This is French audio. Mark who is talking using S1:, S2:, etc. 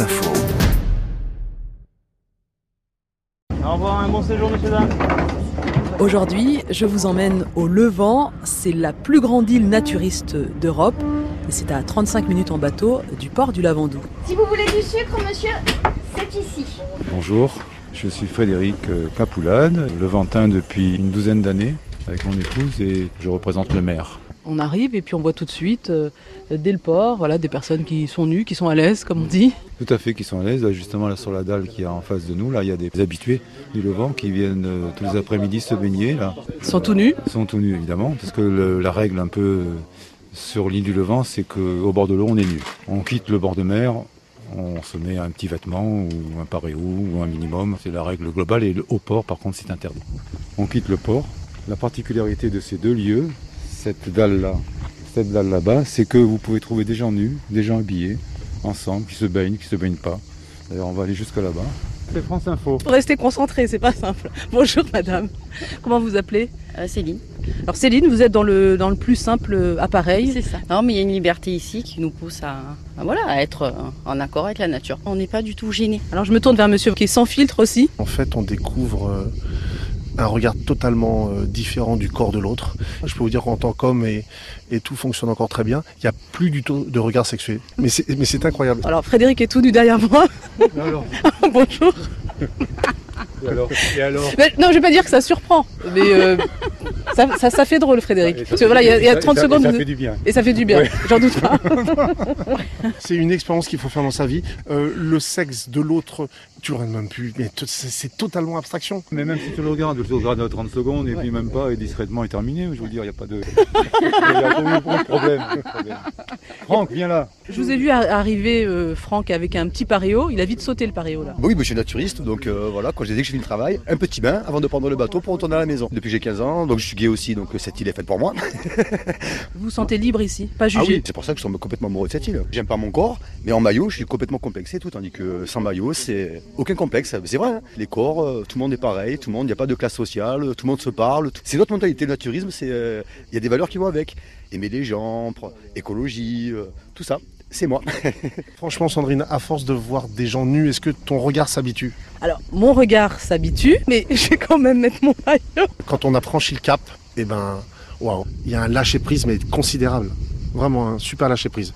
S1: Info.
S2: Au revoir, un bon séjour, monsieur dames.
S3: Aujourd'hui, je vous emmène au Levant. C'est la plus grande île naturiste d'Europe. Et c'est à 35 minutes en bateau du port du Lavandou.
S4: Si vous voulez du sucre, monsieur, c'est ici.
S5: Bonjour, je suis Frédéric euh, Capoulane, levantin depuis une douzaine d'années avec mon épouse et je représente le maire.
S3: On arrive et puis on voit tout de suite, euh, dès le port, voilà, des personnes qui sont nues, qui sont à l'aise, comme on dit.
S5: Tout à fait, qui sont à l'aise. Justement, là, sur la dalle qui est en face de nous, là, il y a des habitués du Levant qui viennent euh, tous les après-midi se baigner. Là.
S3: Ils sont tout nus.
S5: Ils sont tout nus, évidemment, parce que le- la règle un peu euh, sur l'île du Levant, c'est qu'au bord de l'eau, on est nu. On quitte le bord de mer, on se met un petit vêtement ou un paréo ou un minimum. C'est la règle globale et le- au port, par contre, c'est interdit. On quitte le port. La particularité de ces deux lieux, cette dalle-là, cette dalle là-bas, c'est que vous pouvez trouver des gens nus, des gens habillés, ensemble, qui se baignent, qui se baignent pas. D'ailleurs, on va aller jusque là-bas. C'est France Info.
S3: Faut rester concentré, c'est pas simple. Bonjour madame. Comment vous appelez?
S6: Euh, Céline.
S3: Alors Céline, vous êtes dans le, dans le plus simple appareil.
S6: C'est ça. Non, mais il y a une liberté ici qui nous pousse à, à, voilà, à être euh, en accord avec la nature. On n'est pas du tout gêné.
S3: Alors je me tourne vers monsieur qui est sans filtre aussi.
S7: En fait, on découvre euh, un regard totalement euh, différent du corps de l'autre. Je peux vous dire qu'en tant qu'homme, et, et tout fonctionne encore très bien, il n'y a plus du tout de regard sexuel. Mais c'est mais c'est incroyable.
S3: Alors Frédéric est tout nu derrière moi.
S5: alors,
S3: Bonjour.
S5: et alors, et alors?
S3: Mais non, je vais pas dire que ça surprend, mais euh, ça, ça, ça fait drôle Frédéric. Parce que voilà, il y a, il y a 30
S5: Et ça- et
S3: secondes
S5: Ça fait du bien.
S3: et ça fait du bien,
S5: Ouais.
S3: j'en doute pas.
S7: C'est une expérience qu'il faut faire dans sa vie. Euh, le sexe de l'autre, tu le même plus. Mais t- c'est c'est totalement abstraction.
S5: Mais même si tu le regardes, tu le regardes à 30 secondes et puis même pas, et discrètement est terminé. Je veux dire, il n'y a pas de, il y a pas de problème. Franck, viens là.
S3: Je vous ai vu ar- arriver, euh, Franck, avec un petit paréo. Il a vite sauté le paréo là.
S8: Oui, mais je suis naturiste, donc euh, voilà, quand j'ai dit que je finis le travail, un petit bain avant de prendre le bateau pour retourner à la maison. Depuis que j'ai 15 ans, donc je suis gay aussi, donc euh, cette île est faite pour moi.
S3: Vous vous sentez libre ici, pas
S8: Ah
S3: jugé.
S8: oui, c'est pour ça que je suis complètement amoureux de cette île. J'aime pas mon corps, mais en maillot, je suis complètement complexé et tout, tandis que sans maillot, c'est aucun complexe. C'est vrai, hein. les corps, euh, tout le monde est pareil, tout le monde, il n'y a pas de classe sociale, tout le monde se parle. tout- C'est notre mentalité, le naturisme, c'est euh, il y a des valeurs qui vont avec. Aimer les gens, écologie, tout ça, c'est moi.
S7: Franchement, Sandrine, à force de voir des gens nus, est-ce que ton regard s'habitue?
S3: Alors, mon regard s'habitue, mais je vais quand même mettre mon maillot.
S7: Quand on a franchi le cap, eh ben, waouh, il y a un lâcher prise mais considérable. Vraiment un super lâcher prise.